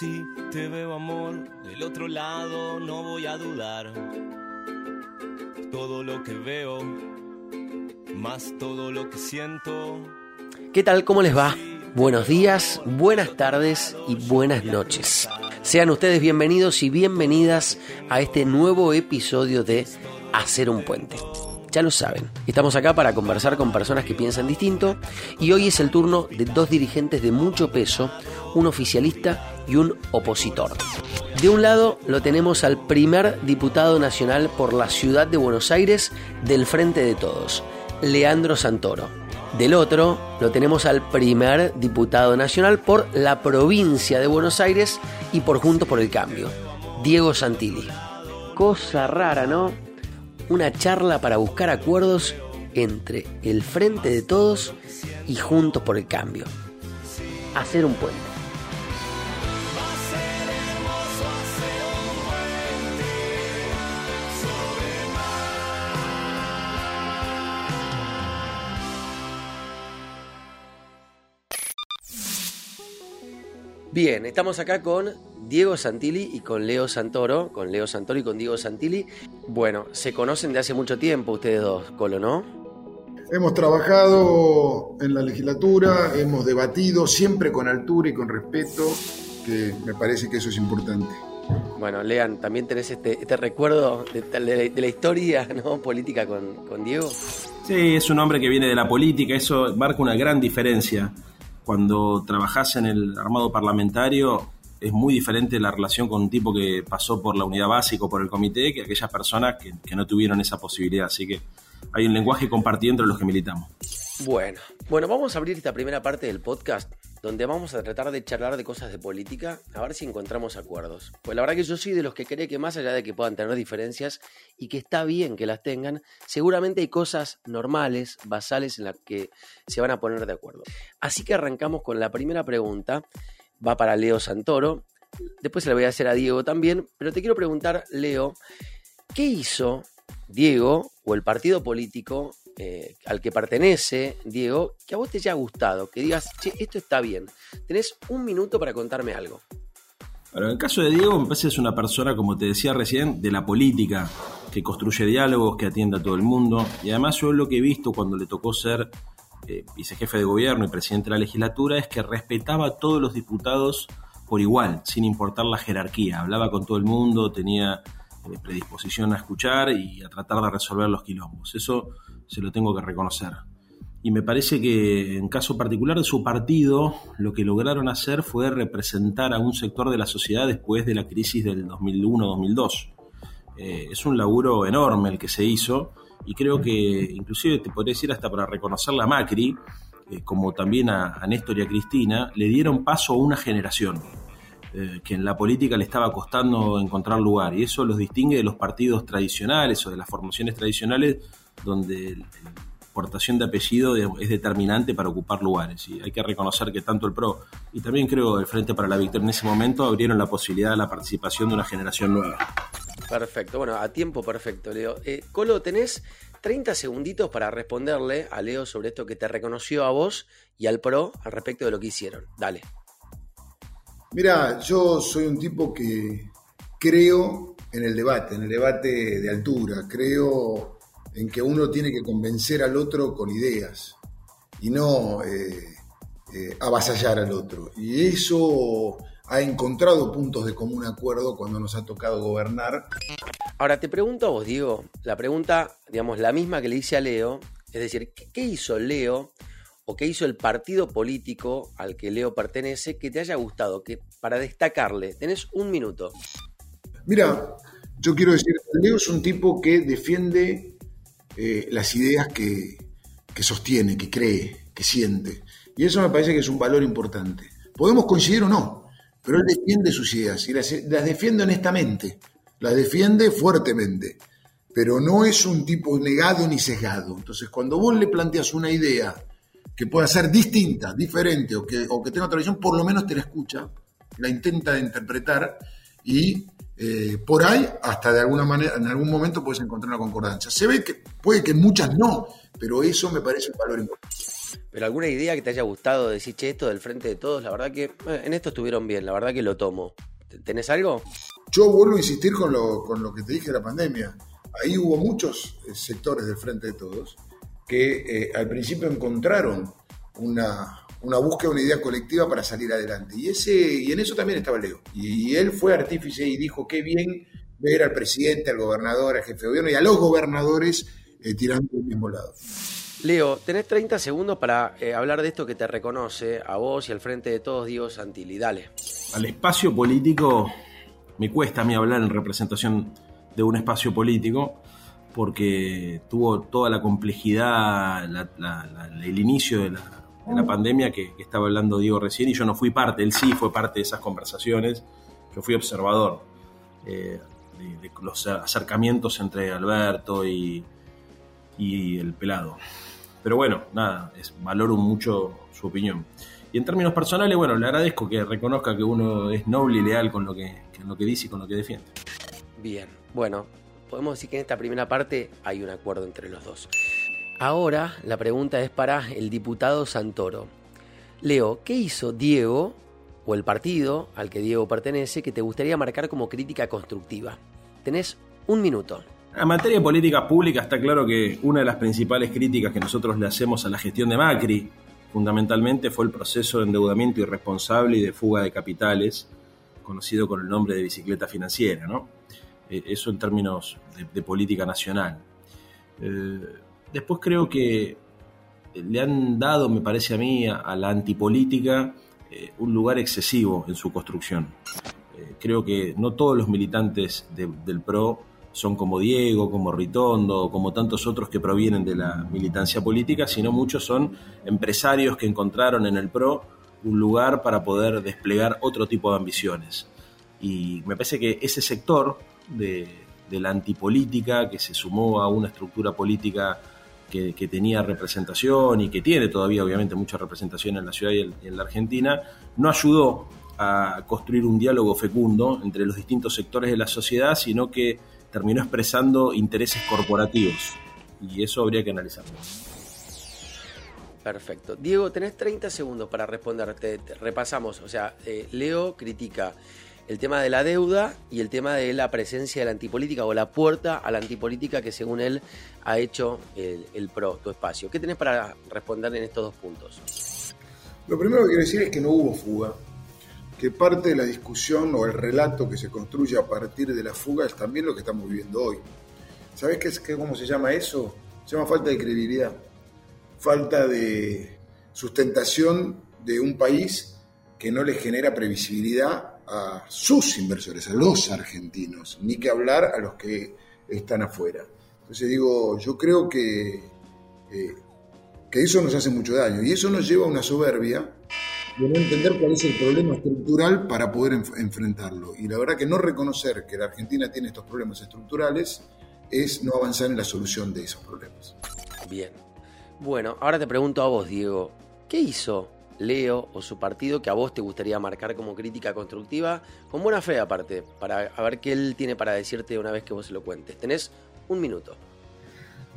Si te veo amor del otro lado, no voy a dudar. Todo lo que veo, más todo lo que siento. ¿Qué tal? ¿Cómo les va? Buenos días, buenas tardes y buenas noches. Sean ustedes bienvenidos y bienvenidas a este nuevo episodio de Hacer un puente. Ya lo saben, estamos acá para conversar con personas que piensan distinto y hoy es el turno de dos dirigentes de mucho peso, un oficialista y un opositor. De un lado lo tenemos al primer diputado nacional por la ciudad de Buenos Aires del Frente de Todos, Leandro Santoro. Del otro lo tenemos al primer diputado nacional por la provincia de Buenos Aires y por Juntos por el Cambio, Diego Santilli. Cosa rara, ¿no? Una charla para buscar acuerdos entre el Frente de Todos y Juntos por el Cambio. Hacer un puente. Bien, estamos acá con Diego Santilli y con Leo Santoro, con Leo Santoro y con Diego Santilli. Bueno, se conocen de hace mucho tiempo ustedes dos, Colo, ¿no? Hemos trabajado en la legislatura, hemos debatido siempre con altura y con respeto, que me parece que eso es importante. Bueno, Lean, también tenés este, este recuerdo de, de- de la historia ¿no? política con, con Diego. Sí, es un hombre que viene de la política, eso marca una gran diferencia. Cuando trabajás en el armado parlamentario es muy diferente la relación con un tipo que pasó por la unidad básica o por el comité que aquellas personas que, que no tuvieron esa posibilidad. Así que hay un lenguaje compartido entre los que militamos. Bueno, bueno, vamos a abrir esta primera parte del podcast donde vamos a tratar de charlar de cosas de política, a ver si encontramos acuerdos. Pues la verdad que yo soy de los que cree que más allá de que puedan tener diferencias y que está bien que las tengan, seguramente hay cosas normales, basales en las que se van a poner de acuerdo. Así que arrancamos con la primera pregunta, va para Leo Santoro, después se la voy a hacer a Diego también, pero te quiero preguntar, Leo, ¿qué hizo Diego o el partido político eh, al que pertenece, Diego, que a vos te haya gustado, que digas, che, esto está bien. Tenés un minuto para contarme algo. Bueno, en el caso de Diego, me parece que es una persona, como te decía recién, de la política, que construye diálogos, que atiende a todo el mundo. Y además yo lo que he visto cuando le tocó ser eh, vicejefe de gobierno y presidente de la legislatura es que respetaba a todos los diputados por igual, sin importar la jerarquía. Hablaba con todo el mundo, tenía eh, predisposición a escuchar y a tratar de resolver los quilombos. Eso se lo tengo que reconocer. Y me parece que en caso particular de su partido, lo que lograron hacer fue representar a un sector de la sociedad después de la crisis del 2001-2002. Eh, es un laburo enorme el que se hizo y creo que inclusive te podría decir hasta para reconocerla a Macri, eh, como también a, a Néstor y a Cristina, le dieron paso a una generación eh, que en la política le estaba costando encontrar lugar y eso los distingue de los partidos tradicionales o de las formaciones tradicionales donde la portación de apellido es determinante para ocupar lugares y hay que reconocer que tanto el PRO y también creo el Frente para la Victoria en ese momento abrieron la posibilidad de la participación de una generación nueva. Perfecto, bueno, a tiempo perfecto, Leo. Eh, Colo, tenés 30 segunditos para responderle a Leo sobre esto que te reconoció a vos y al PRO al respecto de lo que hicieron. Dale. Mira, yo soy un tipo que creo en el debate, en el debate de altura, creo en que uno tiene que convencer al otro con ideas y no eh, eh, avasallar al otro. Y eso ha encontrado puntos de común acuerdo cuando nos ha tocado gobernar. Ahora te pregunto a vos, Diego, la pregunta, digamos, la misma que le hice a Leo, es decir, ¿qué, qué hizo Leo o qué hizo el partido político al que Leo pertenece que te haya gustado? Que para destacarle, tenés un minuto. Mira, yo quiero decir, Leo es un tipo que defiende eh, las ideas que, sostiene, que cree, que siente. Y eso me parece que es un valor importante. Podemos coincidir o no, pero él defiende sus ideas y las, las defiende honestamente, las defiende fuertemente, pero no es un tipo negado ni sesgado. Entonces, cuando vos le planteas una idea que pueda ser distinta, diferente o que, o que tenga otra visión, por lo menos te la escucha, la intenta interpretar y eh, por ahí, hasta de alguna manera, en algún momento puedes encontrar una concordancia. Se ve que puede que muchas no, pero eso me parece un valor importante. Pero alguna idea que te haya gustado decir, che, esto del frente de todos, la verdad que eh, en esto estuvieron bien, la verdad que lo tomo. ¿Tenés algo? Yo vuelvo a insistir con lo, con lo que te dije de la pandemia. Ahí hubo muchos eh, sectores del frente de todos que eh, al principio encontraron una, una búsqueda, una idea colectiva para salir adelante. Y, ese, y en eso también estaba Leo. Y, él fue artífice y dijo, qué bien ver al presidente, al gobernador, al jefe de gobierno y a los gobernadores eh, tirando del mismo lado. Leo, tenés 30 segundos para eh, hablar de esto que te reconoce a vos y al frente de todos, Diego Santilli. Dale. Al espacio político me cuesta a mí hablar en representación de un espacio político porque tuvo toda la complejidad, el inicio de la, la pandemia que, estaba hablando Diego recién y yo no fui parte, él sí fue parte de esas conversaciones, yo fui observador eh, de, los acercamientos entre Alberto y, y, el pelado. Pero bueno, nada, es, valoro mucho su opinión. Y en términos personales, bueno, le agradezco que reconozca que uno es noble y leal con lo que, con lo que dice y con lo que defiende. Bien, bueno, podemos decir que en esta primera parte hay un acuerdo entre los dos. Ahora la pregunta es para el diputado Santoro. Leo, ¿qué hizo Diego o el partido al que Diego pertenece que te gustaría marcar como crítica constructiva? Tenés un minuto. En materia de políticas públicas está claro que una de las principales críticas que nosotros le hacemos a la gestión de Macri, fundamentalmente, fue el proceso de endeudamiento irresponsable y de fuga de capitales, conocido con el nombre de bicicleta financiera, ¿no? Eh, eso en términos de, política nacional. Eh, Después creo que le han dado, me parece a mí, a, la antipolítica eh, un lugar excesivo en su construcción. Eh, creo que no todos los militantes del PRO son como Diego, como Ritondo, como tantos otros que provienen de la militancia política, sino muchos son empresarios que encontraron en el PRO un lugar para poder desplegar otro tipo de ambiciones. Y me parece que ese sector de la antipolítica, que se sumó a una estructura política que, tenía representación y que tiene todavía obviamente mucha representación en la ciudad y en, la Argentina, no ayudó a construir un diálogo fecundo entre los distintos sectores de la sociedad, sino que terminó expresando intereses corporativos. Y eso habría que analizarlo. Perfecto. Diego, tenés 30 segundos para responderte. repasamos. O sea, eh, Leo critica el tema de la deuda y el tema de la presencia de la antipolítica o la puerta a la antipolítica que según él ha hecho el, PRO, tu espacio. ¿Qué tenés para responder en estos dos puntos? Lo primero que quiero decir es que no hubo fuga, que parte de la discusión o el relato que se construye a partir de la fuga es también lo que estamos viviendo hoy. ¿Sabes qué, qué, cómo se llama eso? Se llama falta de credibilidad, falta de sustentación de un país que no le genera previsibilidad a sus inversores, a los argentinos, ni que hablar a los que están afuera. Entonces digo, yo creo que, que eso nos hace mucho daño y eso nos lleva a una soberbia de no entender cuál es el problema estructural para poder enfrentarlo. Y la verdad que no reconocer que la Argentina tiene estos problemas estructurales es no avanzar en la solución de esos problemas. Bien. Bueno, ahora te pregunto a vos, Diego, ¿qué hizo Leo o su partido que a vos te gustaría marcar como crítica constructiva, con buena fe aparte, para ver qué él tiene para decirte una vez que vos se lo cuentes. Tenés un minuto.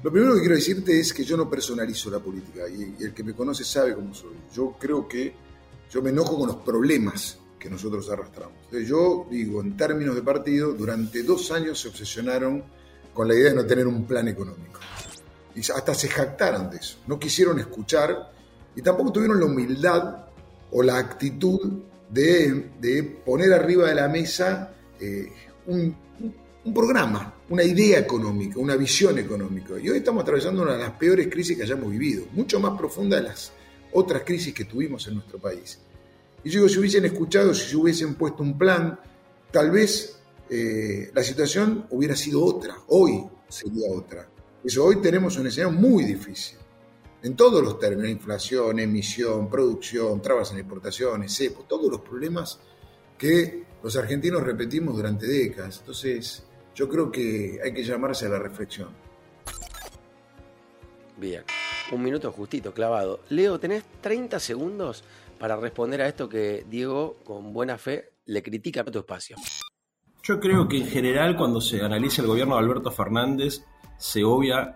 Lo primero que quiero decirte es que yo no personalizo la política y, el que me conoce sabe cómo soy. Yo creo que yo me enojo con los problemas que nosotros arrastramos. Yo digo, en términos de partido, durante dos años se obsesionaron con la idea de no tener un plan económico. Y hasta se jactaron de eso. No quisieron escuchar y tampoco tuvieron la humildad o la actitud de, poner arriba de la mesa eh, un, programa, una idea económica, una visión económica. Y hoy estamos atravesando una de las peores crisis que hayamos vivido, mucho más profunda de las otras crisis que tuvimos en nuestro país. Y yo digo, si hubiesen escuchado, si se hubiesen puesto un plan, tal vez eh, la situación hubiera sido otra, hoy sería otra. Eso hoy tenemos una escenario muy difícil en todos los términos, inflación, emisión, producción, trabas en exportaciones, cepo, todos los problemas que los argentinos repetimos durante décadas. Entonces, yo creo que hay que llamarse a la reflexión. Bien, un minuto justito, clavado. Leo, tenés 30 segundos para responder a esto que Diego, con buena fe, le critica a tu espacio. Yo creo que en general cuando se analiza el gobierno de Alberto Fernández, se obvia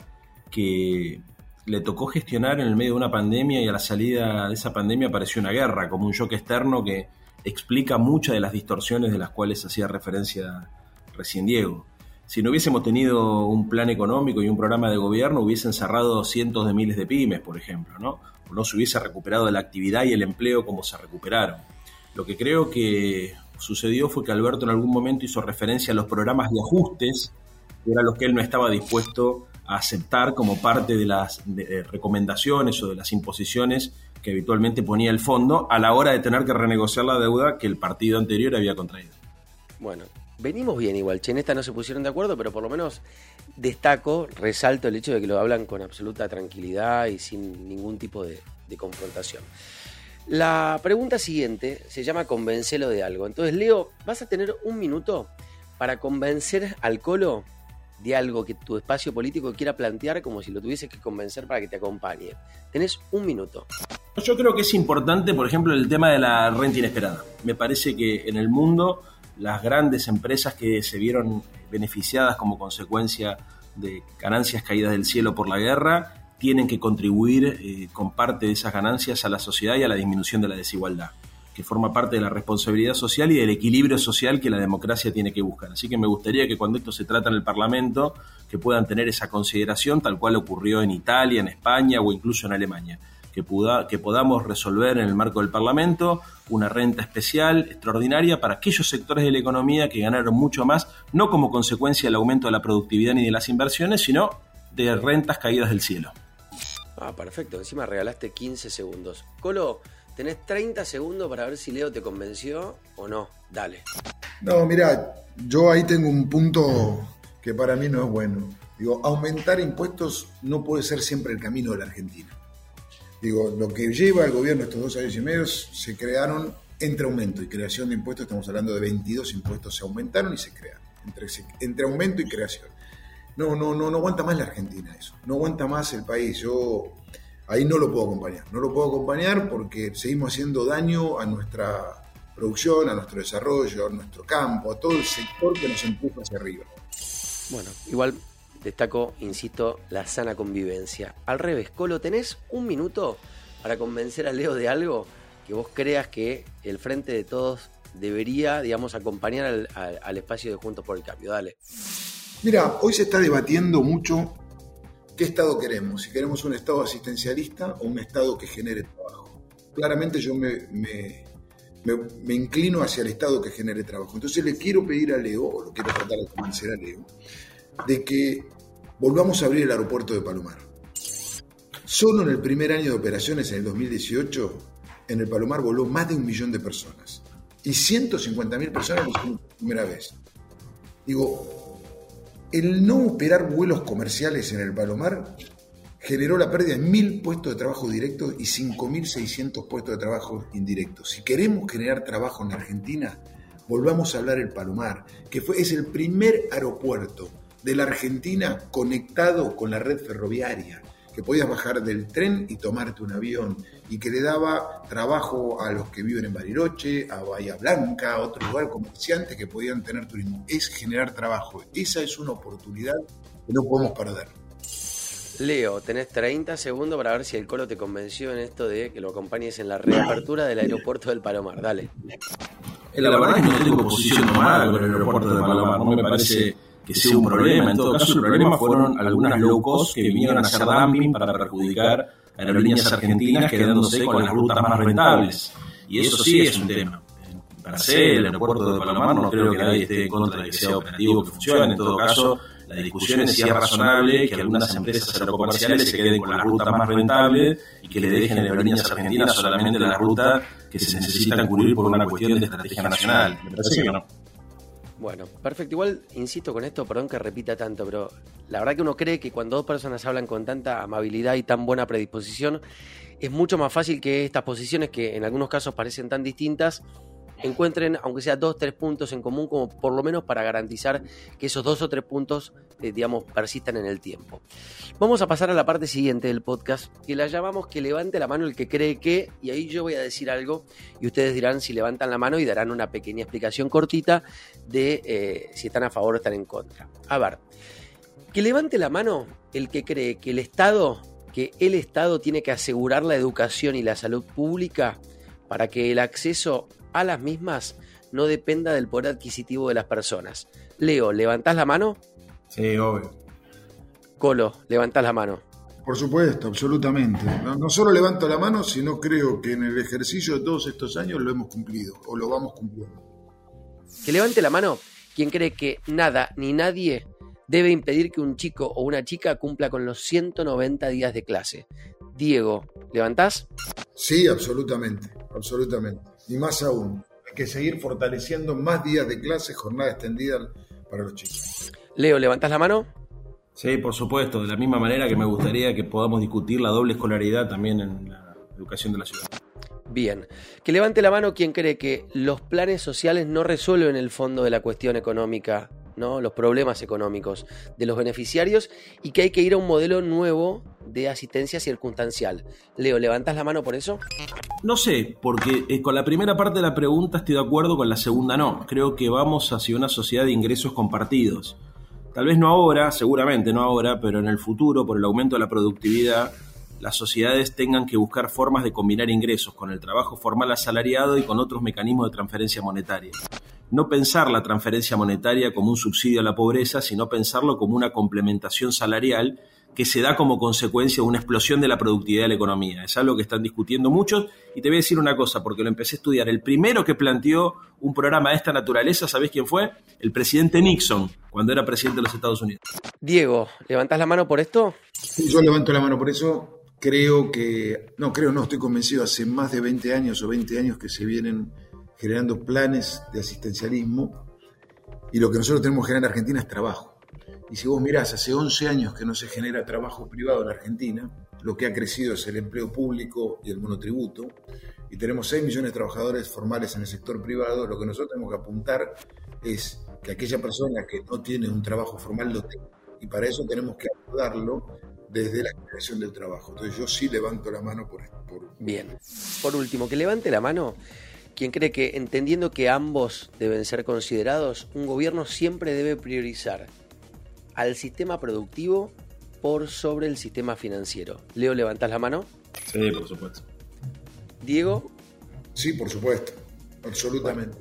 que le tocó gestionar en el medio de una pandemia y a la salida de esa pandemia apareció una guerra, como un shock externo que explica muchas de las distorsiones de las cuales hacía referencia recién Diego. Si no hubiésemos tenido un plan económico y un programa de gobierno, hubiesen cerrado cientos de miles de pymes, por ejemplo, ¿no? O no se hubiese recuperado la actividad y el empleo como se recuperaron. Lo que creo que sucedió fue que Alberto en algún momento hizo referencia a los programas de ajustes, que eran los que él no estaba dispuesto aceptar como parte de las recomendaciones o de las imposiciones que habitualmente ponía el fondo a la hora de tener que renegociar la deuda que el partido anterior había contraído. Bueno, venimos bien igual, che, en esta no se pusieron de acuerdo, pero por lo menos destaco, resalto el hecho de que lo hablan con absoluta tranquilidad y sin ningún tipo de, de confrontación. La pregunta siguiente se llama convencelo de algo. Entonces, Leo, vas a tener un minuto para convencer al Colo de algo que tu espacio político quiera plantear como si lo tuvieses que convencer para que te acompañe. Tenés un minuto. Yo creo que es importante, por ejemplo, el tema de la renta inesperada. Me parece que en el mundo las grandes empresas que se vieron beneficiadas como consecuencia de ganancias caídas del cielo por la guerra tienen que contribuir eh, con parte de esas ganancias a la sociedad y a la disminución de la desigualdad que forma parte de la responsabilidad social y del equilibrio social que la democracia tiene que buscar. Así que me gustaría que cuando esto se trata en el Parlamento, que puedan tener esa consideración, tal cual ocurrió en Italia, en España o incluso en Alemania. Que, que podamos resolver en el marco del Parlamento una renta especial, extraordinaria, para aquellos sectores de la economía que ganaron mucho más, no como consecuencia del aumento de la productividad ni de las inversiones, sino de rentas caídas del cielo. Ah, perfecto. Encima regalaste 15 segundos. Colo, Tenés 30 segundos para ver si Leo te convenció o no. Dale. No, mira, yo ahí tengo un punto que para mí no es bueno. Digo, aumentar impuestos no puede ser siempre el camino de la Argentina. Digo, lo que lleva el gobierno estos dos años y medio se crearon entre aumento y creación de impuestos, estamos hablando de 22 impuestos, se aumentaron y se crearon. Entre, entre aumento y creación. No, no, no, no aguanta más la Argentina eso. No aguanta más el país. Yo ahí no lo puedo acompañar. No lo puedo acompañar porque seguimos haciendo daño a nuestra producción, a nuestro desarrollo, a nuestro campo, a todo el sector que nos empuja hacia arriba. Bueno, igual destaco, insisto, la sana convivencia. Al revés, Colo, ¿tenés un minuto para convencer a Leo de algo que vos creas que el Frente de Todos debería, digamos, acompañar al, al espacio de Juntos por el Cambio? Dale. Mira, hoy se está debatiendo mucho ¿Qué Estado queremos? Si queremos un Estado asistencialista o un Estado que genere trabajo. Claramente yo me, inclino hacia el Estado que genere trabajo. Entonces le quiero pedir a Leo, o lo quiero tratar de convencer a Leo, de que volvamos a abrir el aeropuerto de Palomar. Solo en el primer año de operaciones, en el 2018, en el Palomar voló más de un millón de personas. Y 150.000 personas por primera vez. Digo, el no operar vuelos comerciales en el Palomar generó la pérdida de mil puestos de trabajo directos y 5.600 puestos de trabajo indirectos. Si queremos generar trabajo en Argentina, volvamos a hablar del Palomar, que fue, es el primer aeropuerto de la Argentina conectado con la red ferroviaria que podías bajar del tren y tomarte un avión y que le daba trabajo a los que viven en Bariloche, a Bahía Blanca, a otro lugar, comerciantes que podían tener turismo. Es generar trabajo. Esa es una oportunidad que no podemos perder. Leo, tenés 30 segundos para ver si el Colo te convenció en esto de que lo acompañes en la reapertura del aeropuerto del Palomar. Dale. La verdad es que no tengo posición tomada con el aeropuerto del Palomar. No me parece que sea un problema. En todo caso, el problema fueron algunas low cost que vinieron a hacer dumping para perjudicar a aerolíneas argentinas quedándose con las rutas más rentables. Y eso sí es un tema. Para ser el aeropuerto de Palomar no creo que nadie esté en contra de que sea operativo, que funcione. En todo caso, la discusión es si es razonable que algunas empresas aerocomerciales se queden con la ruta más rentable y que le dejen a aerolíneas argentinas solamente la ruta que se necesita cubrir por una cuestión de estrategia nacional. Me parece que no. Bueno, perfecto. Igual, insisto con esto, perdón que repita tanto, pero la verdad que uno cree que cuando dos personas hablan con tanta amabilidad y tan buena predisposición, es mucho más fácil que estas posiciones, que en algunos casos parecen tan distintas, encuentren, aunque sea dos, tres puntos en común, como por lo menos para garantizar que esos dos o tres puntos, eh, digamos, persistan en el tiempo. Vamos a pasar a la parte siguiente del podcast, que la llamamos que levante la mano el que cree que, y ahí yo voy a decir algo, y ustedes dirán si levantan la mano y darán una pequeña explicación cortita de eh, si están a favor o están en contra. A ver, que levante la mano el que cree que el Estado que el Estado tiene que asegurar la educación y la salud pública para que el acceso a las mismas no dependa del poder adquisitivo de las personas. Leo, ¿levantás la mano? Sí, obvio. Colo, levantás la mano. Por supuesto, absolutamente. No, no, solo levanto la mano, sino creo que en el ejercicio de todos estos años lo hemos cumplido o lo vamos cumpliendo. Que levante la mano quien cree que nada ni nadie debe impedir que un chico o una chica cumpla con los 190 días de clase. Diego, ¿levantás? Sí, absolutamente, absolutamente. Y más aún, hay que seguir fortaleciendo más días de clase, jornada extendida para los chicos. Leo, ¿levantás la mano? Sí, por supuesto, de la misma manera que me gustaría que podamos discutir la doble escolaridad también en la educación de la ciudad. Bien, que levante la mano quien cree que los planes sociales no resuelven el fondo de la cuestión económica, ¿no? los problemas económicos de los beneficiarios y que hay que ir a un modelo nuevo de asistencia circunstancial. Leo, ¿levantas la mano por eso? No sé, porque eh, con la primera parte de la pregunta estoy de acuerdo, con la segunda no. Creo que vamos hacia una sociedad de ingresos compartidos Tal vez no ahora, seguramente no ahora, pero en el futuro, por el aumento de la productividad, las sociedades tengan que buscar formas de combinar ingresos con el trabajo formal asalariado y con otros mecanismos de transferencia monetaria. No pensar la transferencia monetaria como un subsidio a la pobreza, sino pensarlo como una complementación salarial que se da como consecuencia de una explosión de la productividad de la economía. Es algo que están discutiendo muchos y te voy a decir una cosa, porque lo empecé a estudiar. El primero que planteó un programa de esta naturaleza, ¿sabés quién fue? El presidente Nixon, cuando era presidente de los Estados Unidos. Diego, ¿levantás la mano por esto? Sí, yo levanto la mano por eso. Creo que, no, creo no, estoy convencido, hace más de 20 años o 20 años que se vienen generando planes de asistencialismo y lo que nosotros tenemos que generar en Argentina es trabajo. Y si vos mirás, hace 11 años que no se genera trabajo privado en Argentina, lo que ha crecido es el empleo público y el monotributo, y tenemos 6 millones de trabajadores formales en el sector privado, lo que nosotros tenemos que apuntar es que aquella persona que no tiene un trabajo formal lo tenga. Y para eso tenemos que ayudarlo desde la creación del trabajo. Entonces yo sí levanto la mano por, por... Bien. Por último, que levante la mano quien cree que entendiendo que ambos deben ser considerados, un gobierno siempre debe priorizar al sistema productivo por sobre el sistema financiero. Leo, ¿levantás la mano? Sí, por supuesto. Diego. Sí, por supuesto, absolutamente.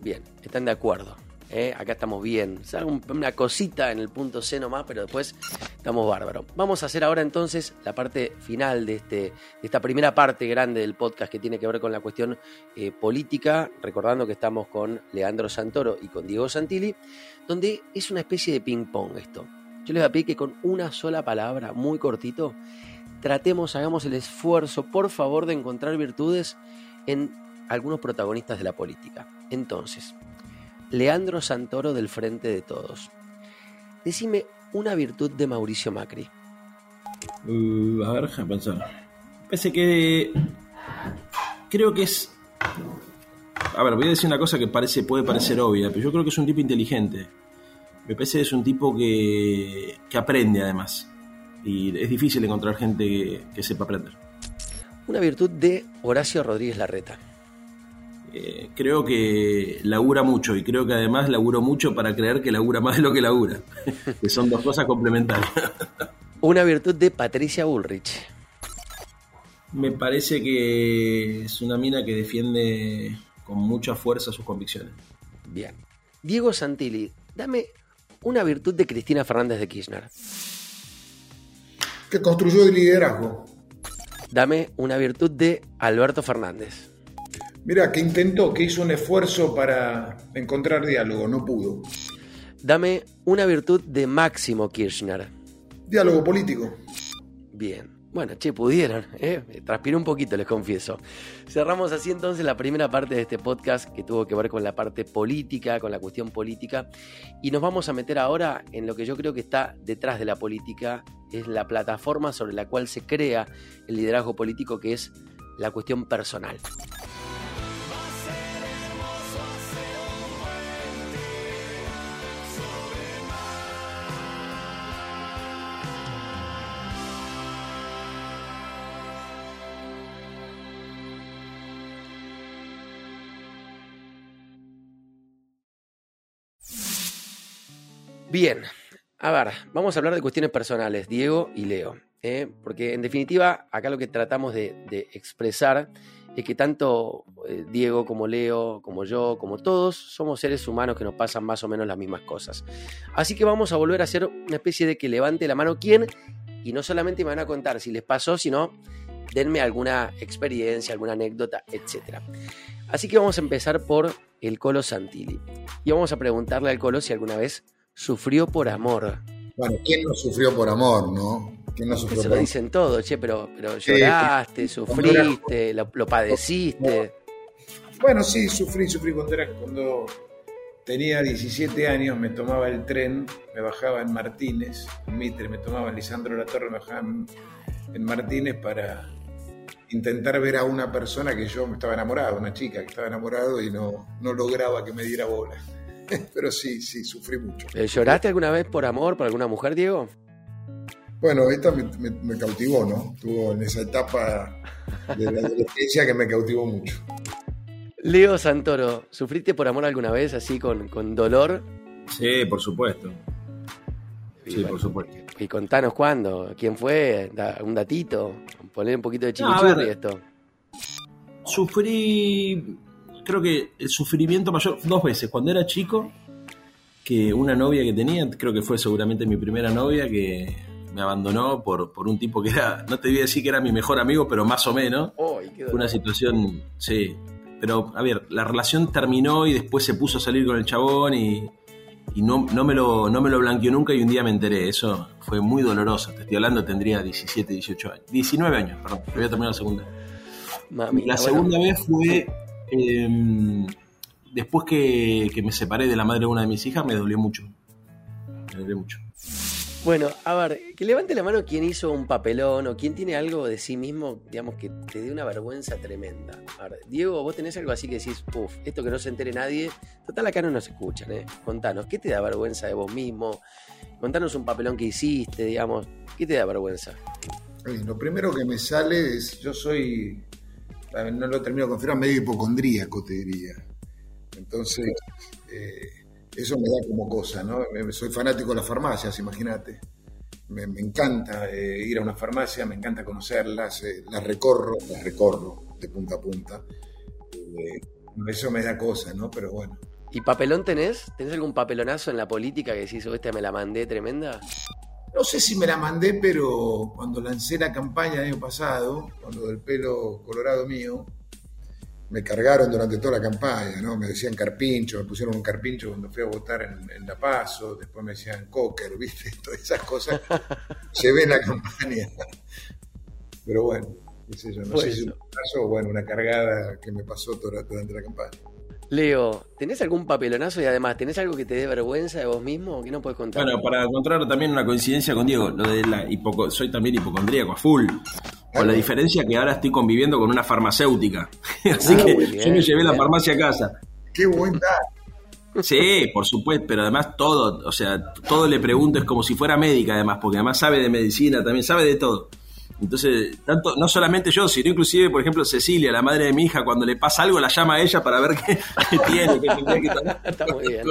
bien, están de acuerdo. ¿Eh? Acá estamos bien. una cosita en el punto C nomás, pero después estamos bárbaros. Vamos a hacer ahora entonces la parte final de, este, de esta primera parte grande del podcast que tiene que ver con la cuestión eh, política, recordando que estamos con Leandro Santoro y con Diego Santilli donde es una especie de ping-pong esto. Yo les voy a pedir que con una sola palabra, muy cortito, tratemos, hagamos el esfuerzo, por favor, de encontrar virtudes en algunos protagonistas de la política. Entonces, Leandro Santoro del Frente de Todos. Decime una virtud de Mauricio Macri. Uh, a ver, déjame pensar. Pese que creo que es a ver, voy a decir una cosa que parece, puede parecer obvia, pero yo creo que es un tipo inteligente. Me parece que es un tipo que, aprende además. Y es difícil encontrar gente que, sepa aprender. Una virtud de Horacio Rodríguez Larreta. Eh, creo que labura mucho y creo que además laburo mucho para creer que labura más de lo que labura. que son dos cosas complementarias. Una virtud de Patricia Bullrich. Me parece que es una mina que defiende con mucha fuerza sus convicciones. Bien. Diego Santilli, dame una virtud de Cristina Fernández de Kirchner. Que construyó el liderazgo. Dame una virtud de Alberto Fernández. Mira, que intentó, que hizo un esfuerzo para encontrar diálogo, no pudo. Dame una virtud de Máximo Kirchner. Diálogo político. Bien. Bueno, che, pudieron, ¿eh? transpiré un poquito, les confieso. Cerramos así entonces la primera parte de este podcast que tuvo que ver con la parte política, con la cuestión política, y nos vamos a meter ahora en lo que yo creo que está detrás de la política, es la plataforma sobre la cual se crea el liderazgo político, que es la cuestión personal. Bien, a ver, vamos a hablar de cuestiones personales, Diego y Leo. ¿eh? porque en definitiva acá lo que tratamos de, expresar es que tanto eh, Diego como Leo, como yo, como todos, somos seres humanos que nos pasan más o menos las mismas cosas. Así que vamos a volver a hacer una especie de que levante la mano quién, y no solamente me van a contar si les pasó, sino denme alguna experiencia, alguna anécdota, etc. Así que vamos a empezar por el Colo Santilli. Y vamos a preguntarle al Colo si alguna vez sufrió por amor. Bueno, ¿quién no sufrió por amor, no? ¿Quién no sufrió Se por lo dicen todo, che, pero, pero lloraste, sufriste, lo, lo padeciste. Bueno, sí, sufrí, sufrí cuando, era, cuando tenía 17 años, me tomaba el tren, me bajaba en Martínez, en Mitre, me tomaba en Lisandro la Torre, me bajaba en, en Martínez para intentar ver a una persona que yo me estaba enamorado, una chica que estaba enamorado y no, no lograba que me diera bola. Pero sí, sí, sufrí mucho. Eh, ¿Lloraste alguna vez por amor, por alguna mujer, Diego? Bueno, esta me, me- me cautivó, ¿no? Estuvo en esa etapa de la adolescencia que me cautivó mucho. Leo Santoro, ¿sufriste por amor alguna vez así con, con dolor? Sí, por supuesto. Sí, bueno, por supuesto. Y contanos cuándo, quién fue, da- un datito, poner un poquito de chimichurri esto. Sufrí, creo que el sufrimiento mayor dos veces. Cuando era chico, que una novia que tenía, creo que fue seguramente mi primera novia, que me abandonó por, por un tipo que era, no te voy a decir que era mi mejor amigo, pero más o menos. Fue una situación, sí. Pero, a ver, la relación terminó y después se puso a salir con el chabón y, y no, no, me lo, no me lo blanqueó nunca y un día me enteré. Eso fue muy doloroso. Te estoy hablando, tendría 17, 18 años. 19 años, perdón. Había terminado la segunda. Mami, La bueno, segunda vez fue eh, después que, que me separé de la madre de una de mis hijas, me dolió mucho. Me dolió mucho. Bueno, a ver, que levante la mano quien hizo un papelón o quien tiene algo de sí mismo, digamos, que te dé una vergüenza tremenda. A ver, Diego, vos tenés algo así que decís, uff, esto que no se entere nadie. Total, acá no nos escuchan, ¿eh? Contanos, ¿qué te da vergüenza de vos mismo? Contanos un papelón que hiciste, digamos. ¿Qué te da vergüenza? Eh, Lo primero que me sale es, yo soy, no lo termino de confirmar, medio hipocondríaco, te diría. Entonces, eh, eso me da como cosa, ¿no? Soy fanático de las farmacias, imagínate. Me, encanta eh, ir a una farmacia, me encanta conocerlas, eh, las recorro, las recorro de punta a punta. Eso me da cosa, ¿no? Pero bueno. ¿Y papelón tenés? ¿Tenés algún papelonazo en la política que decís, "Oh, esta me la mandé tremenda? No sé si me la mandé, pero cuando lancé la campaña el año pasado, con lo del pelo colorado mío, me cargaron durante toda la campaña, ¿no? Me decían carpincho, me pusieron un carpincho cuando fui a votar en, en La Paso, después me decían cocker, ¿viste? Todas esas cosas se ven en la campaña. Pero bueno, qué sé yo, no Fue sé si eso. un caso o bueno, una cargada que me pasó dur- durante la campaña. Leo, ¿tenés algún papelonazo y además, ¿tenés algo que te dé vergüenza de vos mismo que no puedes contar? Bueno, para encontrar también una coincidencia con Diego, lo de la hipoco- soy también hipocondríaco a full. Con la diferencia que ahora estoy conviviendo con una farmacéutica. Así Ah, que bien, yo me llevé la farmacia a casa. Qué buen dato. Sí, por supuesto, pero además todo, o sea, todo le pregunto, es como si fuera médica además, porque además sabe de medicina, también sabe de todo. Entonces, tanto, no solamente yo, sino inclusive, por ejemplo, Cecilia, la madre de mi hija, cuando le pasa algo, la llama a ella para ver qué, qué tiene, qué tomar. Está muy bien.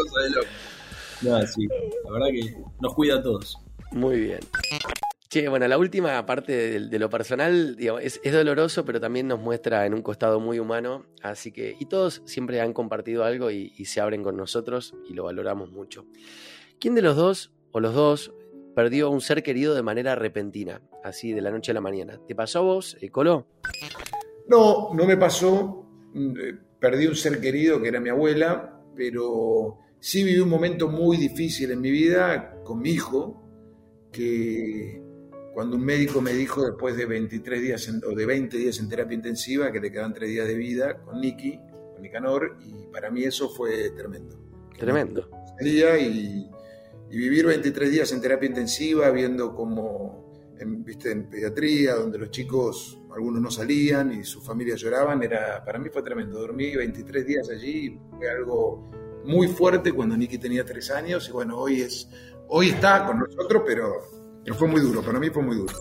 No, sí, la verdad que nos cuida a todos. Muy bien. Che, bueno, la última parte de, de lo personal digamos, es, es doloroso, pero también nos muestra en un costado muy humano. Así que, y todos siempre han compartido algo y, y se abren con nosotros y lo valoramos mucho. ¿Quién de los dos, o los dos, perdió a un ser querido de manera repentina, así de la noche a la mañana? ¿Te pasó a vos, eh, Colo? No, no me pasó. Mm, eh, Perdí un ser querido que era mi abuela, pero sí viví un momento muy difícil en mi vida con mi hijo, que cuando un médico me dijo después de 23 días en- o de 20 días en terapia intensiva que le quedaban 3 días de vida con Nicky, con Nicanor, y para mí eso fue tremendo. Tremendo. Salía y, y vivir 23 días en terapia intensiva, viendo cómo, en, viste, en pediatría, donde los chicos, algunos no salían y sus familias lloraban, era, para mí fue tremendo. Dormí 23 días allí, y fue algo muy fuerte cuando Nicky tenía 3 años y bueno, hoy, es, hoy está con nosotros, pero, pero fue muy duro, para mí fue muy duro.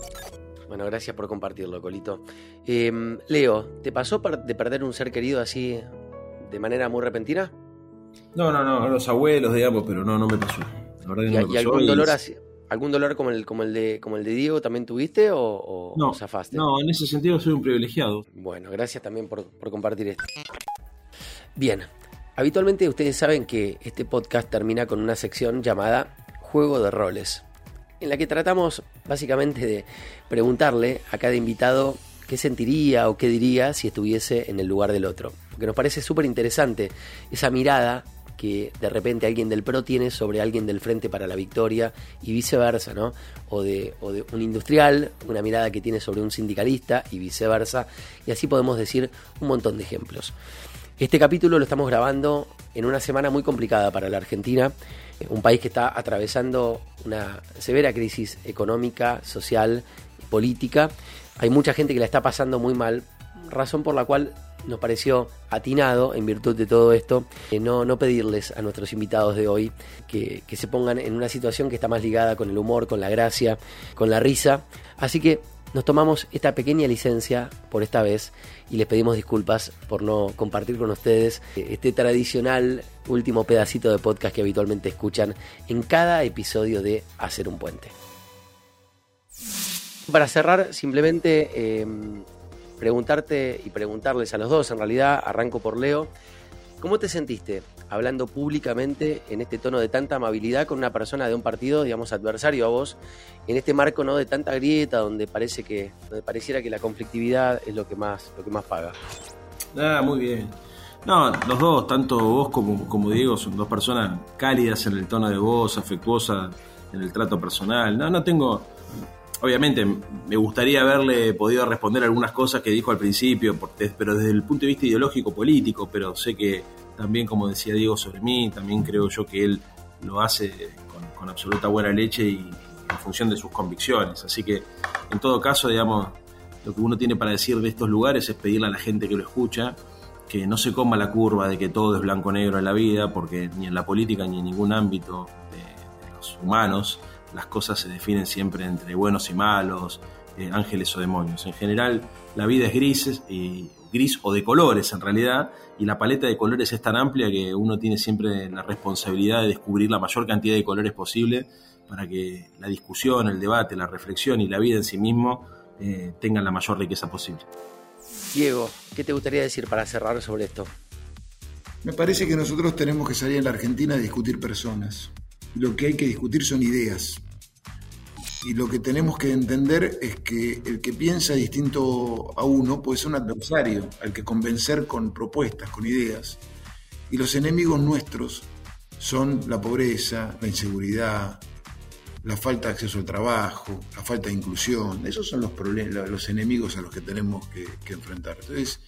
Bueno, gracias por compartirlo, Colito. Eh, Leo, ¿te pasó de perder un ser querido así de manera muy repentina? No, no, no, a los abuelos, digamos, pero no, no me pasó. La ¿Y, no algún dolor así, ¿Algún dolor como el, como el, de, como el de Diego también tuviste o, o No, zafaste? no, en ese sentido soy un privilegiado. Bueno, gracias también por, por compartir esto. Bien, habitualmente ustedes saben que este podcast termina con una sección llamada Juego de Roles, en la que tratamos básicamente de preguntarle a cada invitado qué sentiría o qué diría si estuviese en el lugar del otro. Porque nos parece súper interesante esa mirada que de repente alguien del PRO tiene sobre alguien del Frente para la Victoria y viceversa, ¿no? O de, o de un industrial, una mirada que tiene sobre un sindicalista y viceversa. Y así podemos decir un montón de ejemplos. Este capítulo lo estamos grabando en una semana muy complicada para la Argentina, un país que está atravesando una severa crisis económica, social política. Hay mucha gente que la está pasando muy mal, razón por la cual nos pareció atinado, en virtud de todo esto, eh, no, no pedirles a nuestros invitados de hoy que, que se pongan en una situación que está más ligada con el humor, con la gracia, con la risa. Así que nos tomamos esta pequeña licencia por esta vez y les pedimos disculpas por no compartir con ustedes este tradicional último pedacito de podcast que habitualmente escuchan en cada episodio de Hacer un Puente. Para cerrar, simplemente eh, preguntarte y preguntarles a los dos, en realidad arranco por Leo, ¿cómo te sentiste hablando públicamente en este tono de tanta amabilidad con una persona de un partido, digamos, adversario a vos, en este marco no de tanta grieta donde parece que, pareciera que la conflictividad es lo que más, lo que más paga? Ah, muy bien. No, los dos, tanto vos como, como Diego, son dos personas cálidas en el tono de voz, afectuosas en el trato personal. No, no tengo. Obviamente, me gustaría haberle podido responder algunas cosas que dijo al principio, pero desde el punto de vista ideológico político, pero sé que también, como decía Diego sobre mí, también creo yo que él lo hace con, absoluta buena leche y en función de sus convicciones. Así que, en todo caso, digamos, lo que uno tiene para decir de estos lugares es pedirle a la gente que lo escucha que no se coma la curva de que todo es blanco-negro en la vida, porque ni en la política ni en ningún ámbito de los humanos las cosas se definen siempre entre buenos y malos, eh, ángeles o demonios. En general, la vida es grises, y gris o de colores en realidad, y la paleta de colores es tan amplia que uno tiene siempre la responsabilidad de descubrir la mayor cantidad de colores posible para que la discusión, el debate, la reflexión y la vida en sí mismo eh, tengan la mayor riqueza posible. Diego, ¿qué te gustaría decir para cerrar sobre esto? Me parece que nosotros tenemos que salir en la Argentina a discutir personas. Lo que hay que discutir son ideas. Y lo que tenemos que entender es que el que piensa distinto a uno puede ser un adversario al que convencer con propuestas, con ideas. Y los enemigos nuestros son la pobreza, la inseguridad, la falta de acceso al trabajo, la falta de inclusión. Esos son los, problemas, los enemigos a los que tenemos que, que enfrentar. Entonces,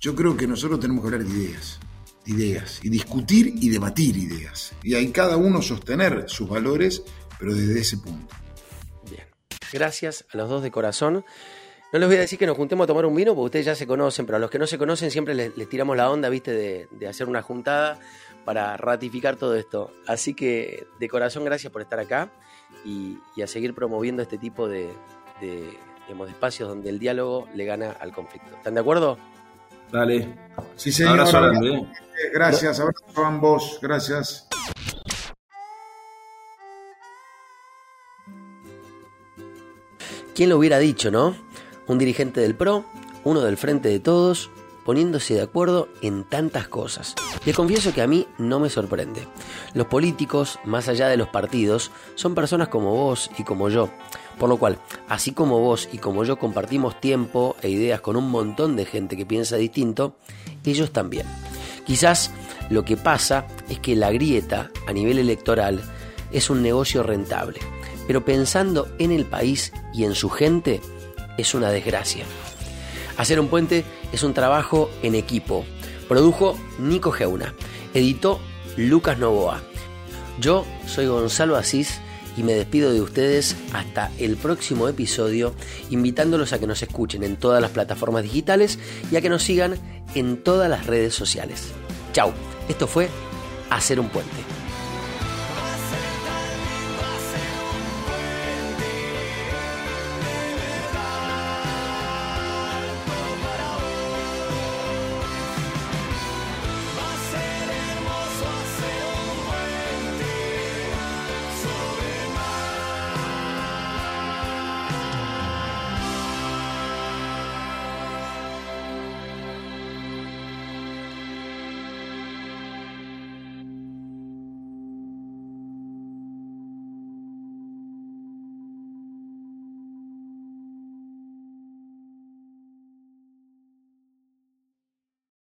yo creo que nosotros tenemos que hablar de ideas ideas y discutir y debatir ideas. Y hay cada uno sostener sus valores, pero desde ese punto. Bien. Gracias a los dos de corazón. No les voy a decir que nos juntemos a tomar un vino, porque ustedes ya se conocen, pero a los que no se conocen siempre les, tiramos la onda, viste, de, hacer una juntada para ratificar todo esto. Así que de corazón gracias por estar acá y, a seguir promoviendo este tipo de, de, de espacios donde el diálogo le gana al conflicto. ¿Están de acuerdo? Dale. Sí, señor. Abrazo grande. ¿eh? Gracias, abrazo a ambos. Gracias. ¿Quién lo hubiera dicho, no? Un dirigente del PRO, uno del Frente de Todos, poniéndose de acuerdo en tantas cosas. Les confieso que a mí no me sorprende. Los políticos, más allá de los partidos, son personas como vos y como yo. Por lo cual, así como vos y como yo compartimos tiempo e ideas con un montón de gente que piensa distinto, ellos también. Quizás lo que pasa es que la grieta a nivel electoral es un negocio rentable, pero pensando en el país y en su gente es una desgracia. Hacer un puente es un trabajo en equipo. Produjo Nico Geuna, editó Lucas Novoa. Yo soy Gonzalo Asís y me despido de ustedes hasta el próximo episodio, invitándolos a que nos escuchen en todas las plataformas digitales y a que nos sigan en todas las redes sociales. Chau, esto fue Hacer un puente.